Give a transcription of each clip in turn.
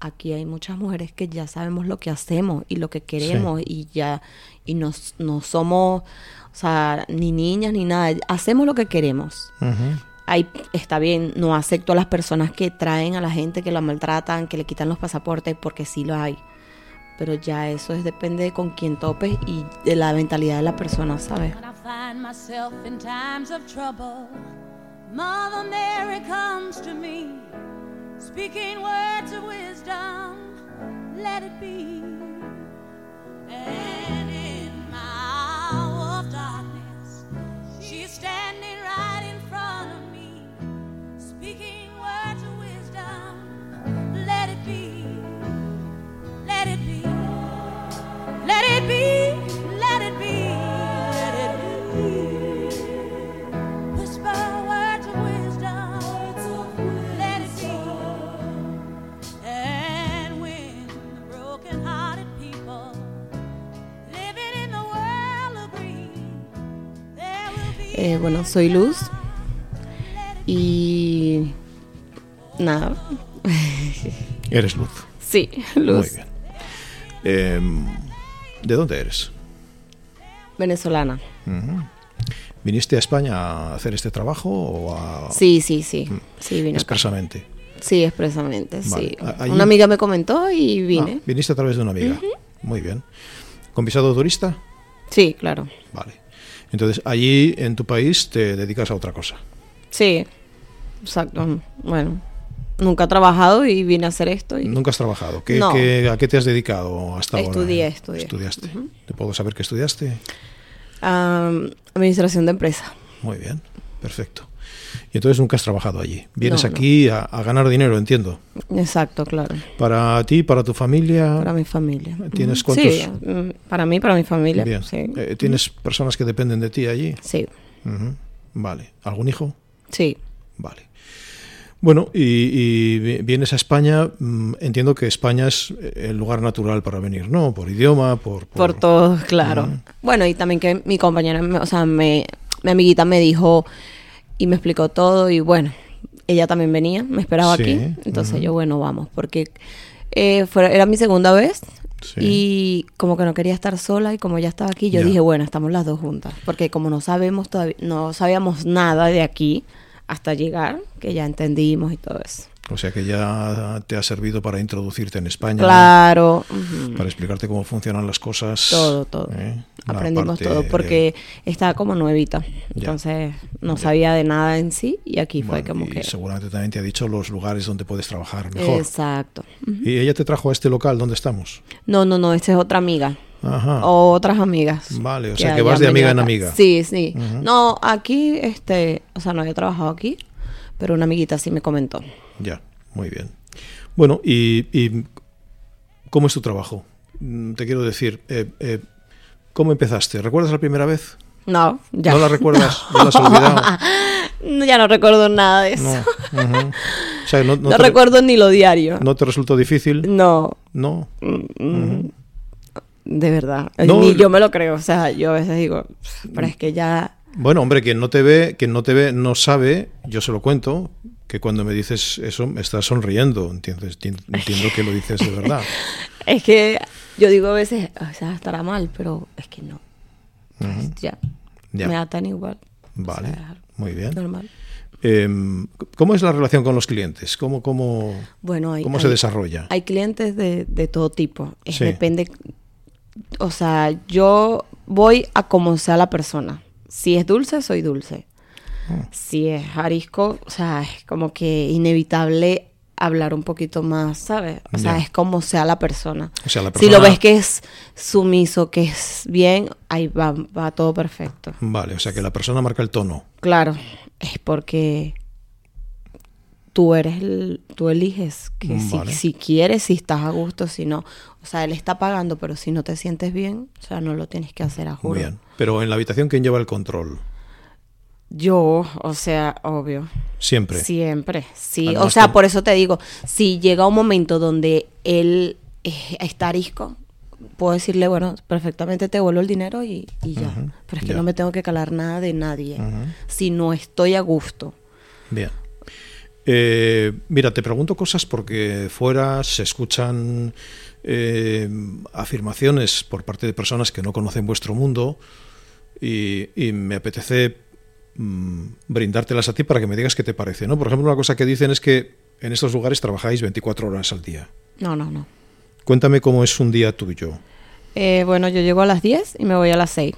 aquí hay muchas mujeres que ya sabemos lo que hacemos y lo que queremos y ya, y no, no somos, o sea, ni niñas ni nada, hacemos lo que queremos. Ahí está bien, no acepto a las personas que traen a la gente, que la maltratan, que le quitan los pasaportes, porque sí lo hay. Pero ya eso es, depende de con quién topes y de la mentalidad de la persona, ¿sabes? Speaking words of wisdom, let it be. And bueno, soy Luz y nada, Eres Luz. sí, Luz, Muy bien. Em, ¿De dónde eres? venezolana. ¿Viniste a España a hacer este trabajo o a Sí, sí, sí, sí vine. acá. expresamente? Sí, expresamente, Vale. sí. Allí- Una amiga me comentó y vine. Ah, viniste a través de una amiga. Muy bien. ¿Con visado turista? Sí, claro. Vale. Entonces, allí en tu país te dedicas a otra cosa. Sí, exacto. Bueno, nunca he trabajado y vine a hacer esto. Y... Nunca has trabajado. ¿Qué, No. qué- ¿A qué te has dedicado hasta ahora? Estudié, estudié. Estudiaste. ¿Te puedo saber qué estudiaste? Administración de empresa. Muy bien, perfecto. Y entonces nunca has trabajado allí. Vienes No, no. aquí a, a ganar dinero, entiendo. Exacto, claro. Para ti, para tu familia. Para mi familia. ¿Tienes cuántos? Sí, mm, para mí, para mi familia. Bien. Sí. Eh, ¿Tienes personas que dependen de ti allí? sí. Vale. ¿Algún hijo? sí. Vale. Bueno, y, y vi- vienes a España, mm, entiendo que España es el lugar natural para venir, ¿no? Por idioma, por... Por todo, claro. Bueno, y también que mi compañera, me- o sea, me, mi amiguita me dijo y me explicó todo y bueno, ella también venía, me esperaba Sí, aquí. Entonces yo, bueno, vamos, porque eh, fue- era mi segunda vez Sí. y como que no quería estar sola y como ya estaba aquí, yo dije, bueno, estamos las dos juntas, porque como no sabemos todavía, no sabíamos nada de aquí hasta llegar, que ya entendimos y todo eso. O sea que ya te ha servido para introducirte en España. Claro. Para explicarte cómo funcionan las cosas. Todo, todo. ¿eh? Aprendimos todo de- porque estaba como nuevita. Entonces no sabía de nada en sí y aquí fue como y que... seguramente también te ha dicho los lugares donde puedes trabajar mejor. Exacto. Y ella te trajo a este local donde estamos. No, no, no, esta es otra amiga. Ajá. Otras amigas. Vale, o sea que vas de amiga en amiga. Sí, sí. No, aquí, este, o sea, no había trabajado aquí, pero una amiguita sí me comentó. Ya, muy bien. Bueno, y, y ¿cómo es tu trabajo? Mm, Te quiero decir, eh, eh, ¿cómo empezaste? ¿Recuerdas la primera vez? No, ya. ¿No la recuerdas? ¿Ya la has olvidado? No, ya no recuerdo nada de eso. No. No, ujú. O sea, no, no te, recuerdo ni lo diario. ¿no te resultó difícil? No, No. de verdad. No, ni yo me lo creo. O sea, yo a veces digo, pero es que ya... Bueno, hombre, quien no te ve, quien no te ve, no sabe, yo se lo cuento, que cuando me dices eso me estás sonriendo, ¿entiendes? Tien- Entiendo que lo dices de verdad. Es que yo digo a veces, o sea, estará mal, pero es que no. Pues Ujú. ya, Ya. me da tan igual. Vale, O sea, muy bien. normal. Em, ¿Cómo es la relación con los clientes? ¿Cómo, cómo, Bueno, hay, cómo se hay- desarrolla? Hay clientes de, de todo tipo. Es Sí. Depende. O sea, yo voy a como sea la persona. Si es dulce, soy dulce. Si es arisco, o sea, es como que inevitable hablar un poquito más, ¿sabes? O sea, es como sea la persona. O sea, la Si lo persona- ves que es sumiso, que es bien, ahí va, va todo perfecto. Vale, o sea que la persona marca el tono. Claro, es porque tú eres el, tú eliges que si, si quieres, si estás a gusto, si no. O sea, él está pagando, pero si no te sientes bien, o sea, no lo tienes que hacer a juro. Muy bien. Pero en la habitación, ¿quién lleva el control? Yo, o sea, obvio. Siempre. Siempre, sí. Además o sea, que- por eso te digo, si llega un momento donde él eh, está arisco, puedo decirle, bueno, perfectamente te vuelvo el dinero y, y ya. Pero es que ya. no me tengo que calar nada de nadie. Si no estoy a gusto. Bien. Eh, mira, te pregunto cosas porque fuera se escuchan eh, afirmaciones por parte de personas que no conocen vuestro mundo y, y me apetece mm, brindártelas a ti para que me digas qué te parece. ¿no? Por ejemplo, una cosa que dicen es que en estos lugares trabajáis 24 horas al día. No, no, no. Cuéntame cómo es un día tuyo. Eh, bueno, yo llego a las 10 y me voy a las 6.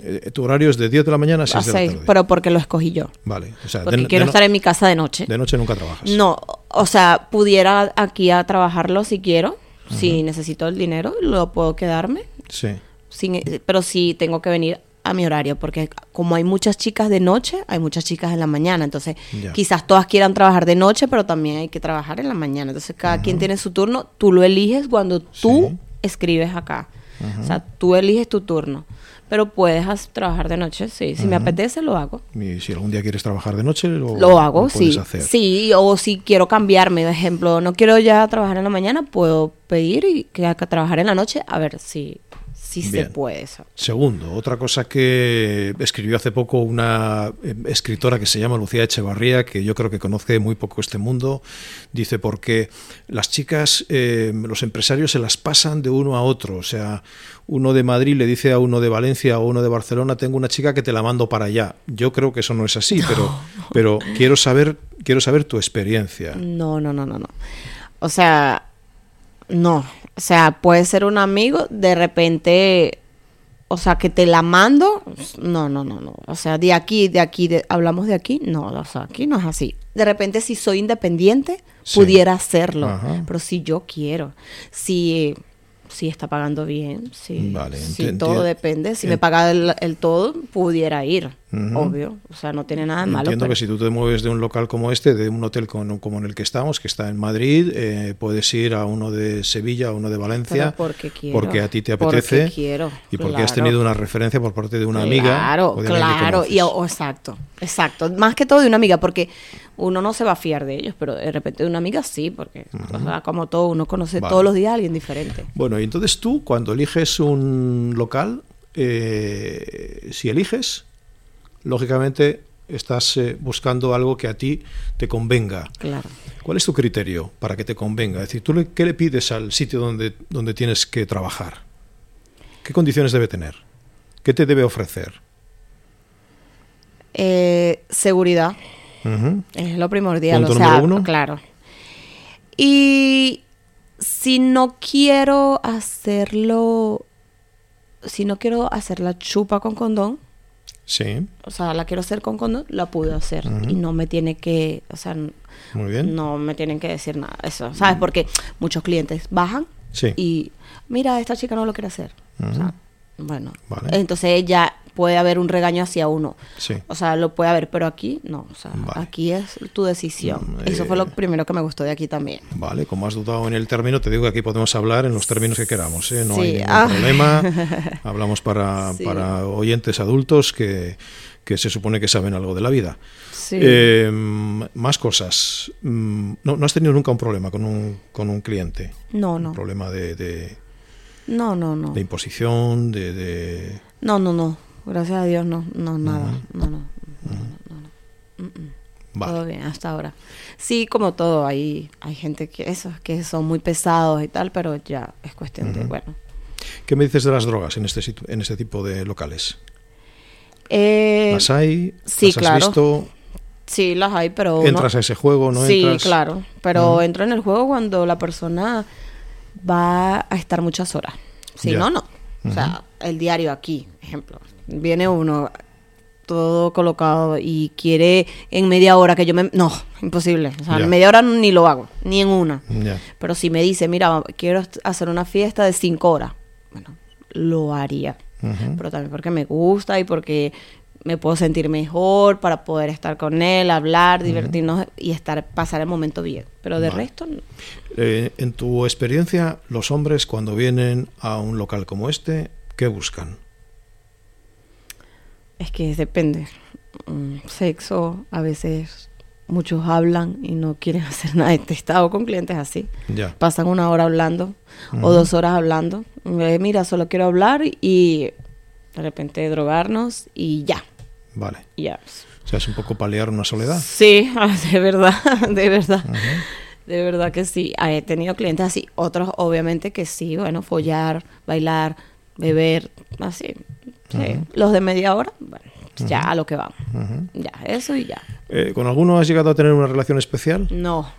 Eh, tu horario es de 10 de la mañana a 6 A de la 6, tarde. pero porque lo escogí yo. Vale, o sea, Porque de, quiero de no- estar en mi casa de noche. de noche nunca trabajas. No, o sea, pudiera aquí a trabajarlo si quiero. Si necesito el dinero, lo puedo quedarme. Sí. Sin, pero sí tengo que venir a mi horario, porque como hay muchas chicas de noche, hay muchas chicas en la mañana. Entonces, quizás todas quieran trabajar de noche, pero también hay que trabajar en la mañana. Entonces, cada quien tiene su turno. Tú lo eliges cuando tú Sí. escribes acá. O sea, tú eliges tu turno. Pero puedes trabajar de noche, sí. Si me apetece, lo hago. Y si algún día quieres trabajar de noche, lo, Lo hago, lo sí. hacer. Sí, o si quiero cambiarme, por ejemplo, no quiero ya trabajar en la mañana, puedo pedir y que haga trabajar en la noche, a ver si, si se Bien. puede eso. Segundo, otra cosa que escribió hace poco una eh, escritora que se llama Lucía Echevarría, que yo creo que conoce muy poco este mundo, dice porque las chicas, eh, los empresarios se las pasan de uno a otro, o sea, uno de Madrid le dice a uno de Valencia o uno de Barcelona, tengo una chica que te la mando para allá. Yo creo que eso no es así, pero, pero quiero saber, quiero saber tu experiencia. No, no, no, no, no. O sea, no. O sea, puede ser un amigo, de repente, o sea, que te la mando. No, no, no, no. O sea, de aquí, de aquí, de- hablamos de aquí. No, o sea, aquí no es así. De repente, si soy independiente, Sí. pudiera hacerlo. Ajá. Pero si yo quiero, si, si está pagando bien, si, Vale, si todo depende. Si me paga el, el todo, pudiera ir. Obvio. O sea, no tiene nada de malo. Entiendo pero- que si tú te mueves de un local como este, de un hotel como, como en el que estamos, que está en Madrid, eh, puedes ir a uno de Sevilla, a uno de Valencia, porque quiero. porque a ti te Porque apetece quiero, y porque has tenido una referencia por parte de una amiga. Claro, o de claro. Y, conoces. o- exacto, exacto. Más que todo de una amiga, porque uno no se va a fiar de ellos, pero de repente de una amiga sí, porque, o sea, como todo, uno conoce Vale. todos los días a alguien diferente. Bueno, y entonces tú, cuando eliges un local, eh, si eliges, lógicamente estás eh, buscando algo que a ti te convenga. Claro. ¿Cuál es tu criterio para que te convenga? Es decir, ¿tú le- qué le pides al sitio donde, donde tienes que trabajar? ¿Qué condiciones debe tener? ¿Qué te debe ofrecer? Eh, seguridad es lo primordial, Punto o sea, uno. claro. Y si no quiero hacerlo, si no quiero hacer la chupa con condón, Sí, o sea, la quiero hacer con condón, la puedo hacer. Y no me tiene que, o sea, muy bien. no me tienen que decir nada. Eso, ¿sabes? Porque muchos clientes bajan Sí. y, mira, esta chica no lo quiere hacer. O sea, bueno, Vale. entonces ya puede haber un regaño hacia uno. Sí. O sea, lo puede haber, pero aquí no. O sea, Vale. aquí es tu decisión. Mm, Eso fue eh, lo primero que me gustó de aquí también. Vale, como has dudado en el término, te digo que aquí podemos hablar en los términos que queramos, ¿eh? no Sí, hay ningún ah. problema. Hablamos para, Sí. para oyentes adultos que, que se supone que saben algo de la vida. Sí. Eh, más cosas. Mm, No, no has tenido nunca un problema con un, con un cliente. no, no. Un problema de, de- No, no, no. de imposición, de, de- No, no, no. Gracias a Dios, no, no, nada. No, no. Vale. Todo bien hasta ahora. Sí, como todo, hay, hay gente que eso, que son muy pesados y tal, pero ya es cuestión de, bueno. ¿Qué me dices de las drogas en este, en este tipo de locales? Eh, ¿Las hay? sí, ¿Las has claro. visto? sí, las hay, pero... ¿Entras no- a ese juego? ¿No sí, entras? claro, pero entro en el juego cuando la persona va a estar muchas horas. Si no, no. O sea, el diario aquí, ejemplo. Viene uno todo colocado y quiere en media hora que yo me... No, imposible. O sea, en media hora ni lo hago, ni en una. Pero si me dice, mira, quiero hacer una fiesta de cinco horas, bueno, lo haría. Pero también porque me gusta y porque me puedo sentir mejor para poder estar con él, hablar, divertirnos y estar pasar el momento bien. Pero de Vale. resto, no. Eh, en tu experiencia, los hombres cuando vienen a un local como este, ¿qué buscan? es que depende. Mm, Sexo, a veces muchos hablan y no quieren hacer nada. He estado con clientes así. Ya. Pasan una hora hablando o dos horas hablando. Eh, mira, solo quiero hablar y de repente drogarnos y ya. Vale. ya. O sea, es un poco paliar una soledad. Sí, de verdad, de verdad. De verdad que sí. Ah, He tenido clientes así, otros obviamente que sí, bueno, follar, bailar, beber, así. Sí. Los de media hora, bueno, ya a lo que vamos. Ya, eso y ya. Eh, ¿Con alguno has llegado a tener una relación especial? No,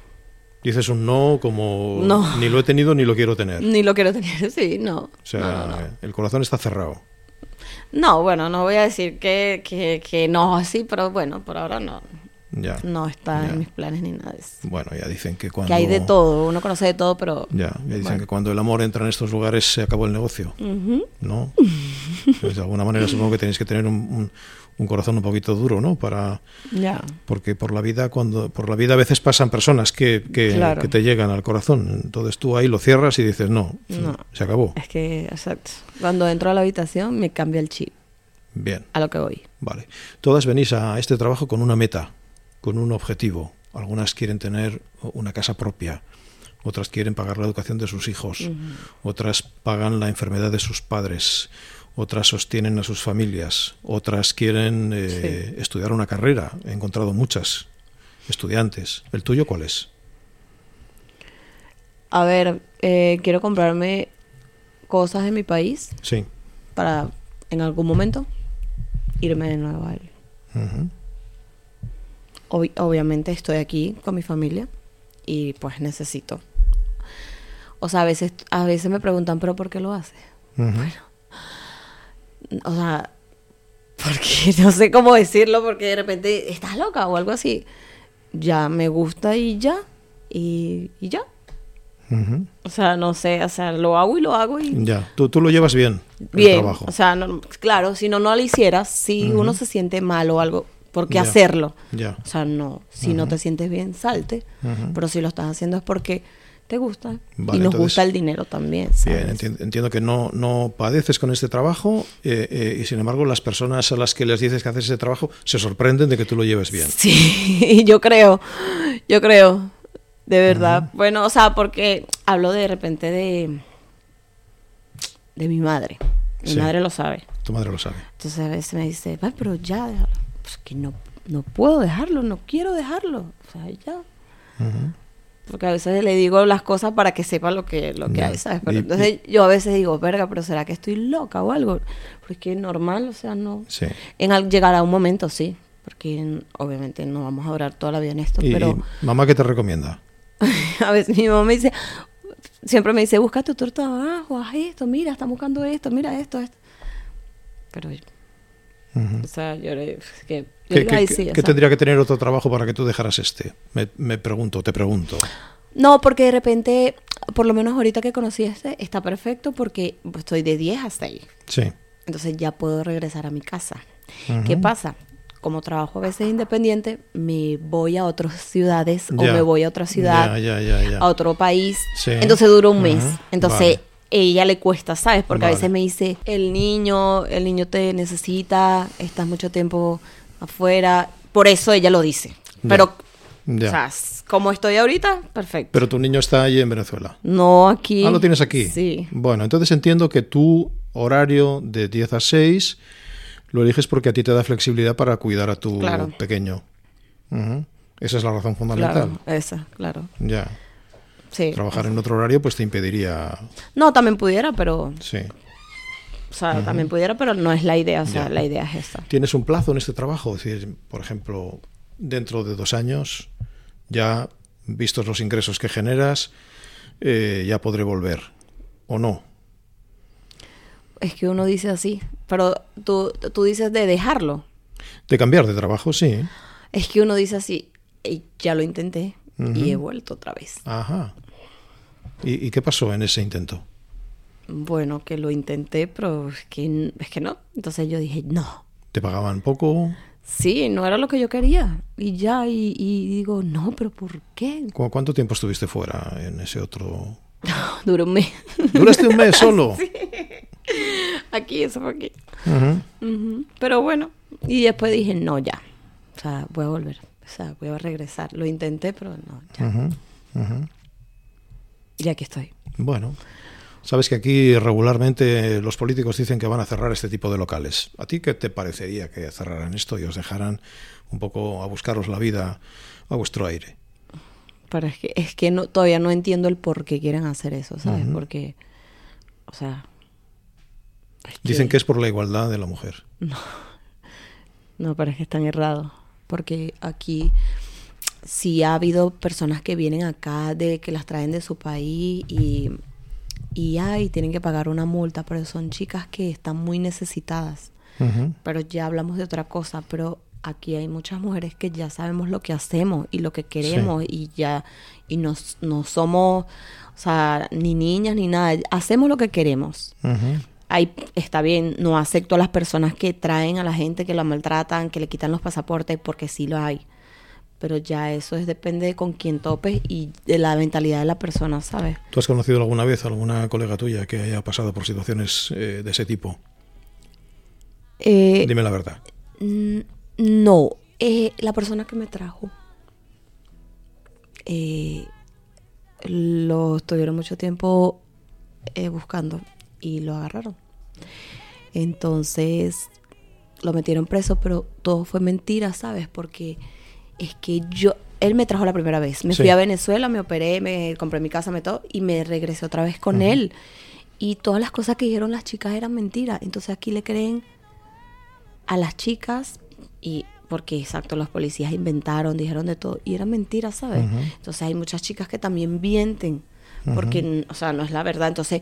Dices un no como No. ni lo he tenido ni lo quiero tener. ni lo quiero tener, sí, no. O sea, no, no, no. el corazón está cerrado. No, bueno, no voy a decir que, que, que no así, pero bueno, por ahora no. Ya. No está Ya. en mis planes ni nada de eso. Bueno, ya dicen que cuando Que hay de todo, uno conoce de todo, pero... Ya, ya dicen Bueno. que cuando el amor entra en estos lugares se acabó el negocio. ¿no? Pues de alguna manera supongo que tenéis que tener un, un- un corazón un poquito duro, ¿no? Para Ya. porque por la vida cuando por la vida a veces pasan personas que, que, Claro. que te llegan al corazón. Entonces tú ahí lo cierras y dices no, No. se acabó. Es que, exacto. Cuando entro a la habitación me cambia el chip Bien, a lo que voy. vale. Todas venís a este trabajo con una meta, con un objetivo. Algunas quieren tener una casa propia, otras quieren pagar la educación de sus hijos, otras pagan la enfermedad de sus padres, otras sostienen a sus familias, otras quieren eh, estudiar una carrera. He encontrado muchas estudiantes. ¿El tuyo cuál es? A ver, eh, quiero comprarme cosas de mi país Sí. para en algún momento irme de nuevo a él. Ujú. Obvi- obviamente estoy aquí con mi familia y pues necesito. O sea, a veces, a veces me preguntan, pero ¿por qué lo haces? Ujú. O sea, porque no sé cómo decirlo, porque de repente estás loca o algo así. Ya me gusta y ya. Y, y ya. O sea, no sé, o sea, lo hago y lo hago y Ya, tú, tú lo llevas bien, el bien. trabajo. O sea, no- claro, si no, no lo hicieras, si uno se siente mal o algo, ¿por qué hacerlo? ya. O sea, no, si no te sientes bien, salte. Pero si lo estás haciendo es porque te gusta. Vale, y nos entonces- gusta el dinero también, ¿sabes? Bien, enti- entiendo que no, no padeces con este trabajo eh, eh, y sin embargo las personas a las que les dices que haces ese trabajo se sorprenden de que tú lo lleves bien. Sí, yo creo, yo creo, de verdad. Bueno, o sea, porque hablo de repente de, de mi madre. Mi Sí. madre lo sabe. Tu madre lo sabe. Entonces a veces me dice, "Ay, pero ya, déjalo". Pues que no, no puedo dejarlo, no quiero dejarlo. O sea, ya. Ujú. Porque a veces le digo las cosas para que sepa lo que, lo que hay, ¿sabes? Pero Y- entonces yo a veces digo, verga, pero ¿será que estoy loca o algo? Porque es que normal, o sea, no... Sí. En al, llegará un momento, sí. Porque obviamente no vamos a durar toda la vida en esto, Y, pero mamá qué te recomienda? a veces mi mamá me dice, siempre me dice, busca tu otro trabajo, haz esto, mira, están buscando esto, mira esto, esto. Pero, O sea, yo que, ¿Qué, qué- tendría que tener otro trabajo para que tú dejaras este? Me, me pregunto, te pregunto. No, porque de repente, por lo menos ahorita que conocí este, está perfecto porque estoy de 10 a 6. Sí. Entonces ya puedo regresar a mi casa. ¿Qué pasa? Como trabajo a veces independiente, me voy a otras ciudades o me voy a otra ciudad, Ya, ya, a otro país. Sí. Entonces dura un mes. Entonces Vale. Ella le cuesta, ¿sabes? Porque a Vale. veces me dice, el niño, el niño te necesita, estás mucho tiempo afuera. Por eso ella lo dice. Pero, Ya. o sea, s- como estoy ahorita, perfecto. Pero tu niño está allí en Venezuela. no aquí. Ah, lo tienes aquí. Sí. Bueno, entonces entiendo que tu horario de 10 a 6 lo eliges porque a ti te da flexibilidad para cuidar a tu Claro. pequeño. Esa es la razón fundamental. Claro, esa, claro. Ya. Sí. Trabajar en otro horario pues te impediría... No, también pudiera, pero. Sí. O sea, también pudiera, pero no es la idea. O sea, Ya. la idea es esa. ¿Tienes un plazo en este trabajo? Es decir, por ejemplo, dentro de dos años, ya vistos los ingresos que generas, eh, ya podré volver. ¿O no? Es que uno dice así. Pero tú, tú dices de dejarlo. De cambiar de trabajo, sí. Es que uno dice así. "Ey, ya lo intenté y he vuelto otra vez. Ajá. ¿Y, y qué pasó en ese intento? Bueno, que lo intenté, pero es que, es que no. Entonces yo dije, no. ¿Te pagaban poco? Sí, no era lo que yo quería. Y ya, y, y digo, no, pero ¿por qué? ¿Cu- ¿Cuánto tiempo estuviste fuera en ese otro...? Duró un mes. ¿Duraste un mes solo? aquí, eso fue aquí. Ujú. Pero bueno, y después dije, no, ya. O sea, voy a volver. O sea, voy a regresar. Lo intenté, pero no, ya. Ya que estoy. Bueno, Sabes que aquí regularmente los políticos dicen que van a cerrar este tipo de locales. ¿A ti qué te parecería que cerraran esto y os dejaran un poco a buscaros la vida a vuestro aire? Pero es que, es que no, todavía no entiendo el por qué quieren hacer eso, ¿sabes? Porque, o sea... es Dicen que es por la igualdad de la mujer. No, pero es que están errados. Porque aquí sí ha habido personas que vienen acá de que las traen de su país y, y ay, tienen que pagar una multa, pero son chicas que están muy necesitadas. Pero ya hablamos de otra cosa, pero aquí hay muchas mujeres que ya sabemos lo que hacemos y lo que queremos y ya y no, no somos, o sea, ni niñas ni nada, hacemos lo que queremos. Ahí está bien, no acepto a las personas que traen a la gente, que la maltratan, que le quitan los pasaportes, porque sí lo hay. Pero ya eso es, depende de con quién topes y de la mentalidad de la persona, ¿sabes? ¿Tú has conocido alguna vez a alguna colega tuya que haya pasado por situaciones eh, de ese tipo? Eh, Dime la verdad. n- no, eh, la persona que me trajo eh, lo estuvieron mucho tiempo eh, buscando y lo agarraron. Entonces lo metieron preso, pero todo fue mentira, ¿sabes? Porque es que yo, él me trajo la primera vez. Me Sí. fui a Venezuela, me operé, me compré mi casa, me todo, y me regresé otra vez con él. Y todas las cosas que dijeron las chicas eran mentiras. Entonces aquí le creen a las chicas y porque exacto los policías inventaron dijeron de todo y eran mentiras sabes entonces hay muchas chicas que también mienten porque o sea no es la verdad entonces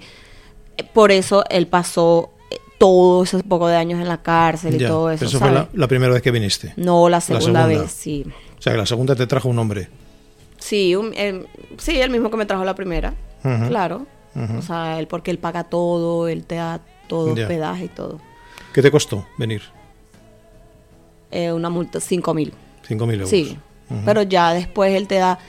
por eso él pasó eh, todos esos pocos de años en la cárcel y todo pero eso, eso fue la, la primera vez que viniste. no la segunda, segunda. vez sí O sea, que la segunda te trajo un hombre. sí un- el, sí el mismo que me trajo la primera claro o sea él porque él paga todo él te da todo Ya. hospedaje y todo ¿Qué te costó venir? Eh, una multa cinco mil 5.000 euros. Sí, pero ya después él te da,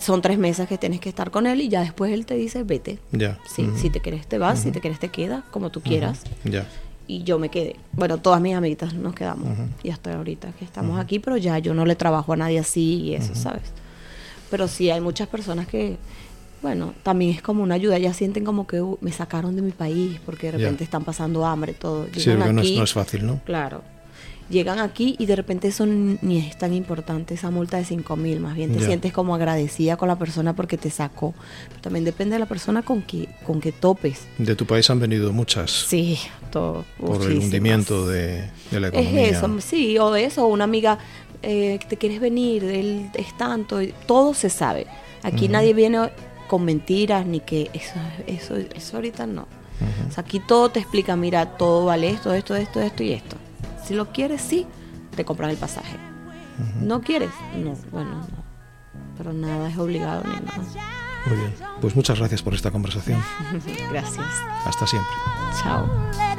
son tres meses que tienes que estar con él y ya después él te dice, vete. Ya. Sí, si te quieres te vas, si te quieres te quedas, como tú quieras. Ya. Y yo me quedé. Bueno, todas mis amiguitas nos quedamos. Y hasta ahorita que estamos aquí, pero ya yo no le trabajo a nadie así y eso, ¿sabes? Pero sí hay muchas personas que, bueno, también es como una ayuda. Ya sienten como que "Uh, me sacaron de mi país porque de repente están pasando hambre, todo. Sí, es, no es fácil, ¿no? Claro. Llegan aquí y de repente eso ni es tan importante, esa multa de 5 mil. Más bien te sientes como agradecida con la persona porque te sacó. Pero también depende de la persona con que, con que topes. De tu país han venido muchas Sí, todo. por el hundimiento de, de la economía. Es eso, sí, o de eso, una amiga eh, te quieres venir, él es tanto, todo se sabe. Aquí nadie viene con mentiras ni que eso, eso, eso ahorita no. O sea, aquí todo te explica, mira, todo vale esto, esto, esto, esto y esto. Si lo quieres, sí, te compras el pasaje. ¿No quieres? No, bueno, no. Pero nada es obligado ni nada. Muy bien. Pues muchas gracias por esta conversación. Gracias. Hasta siempre. Chao.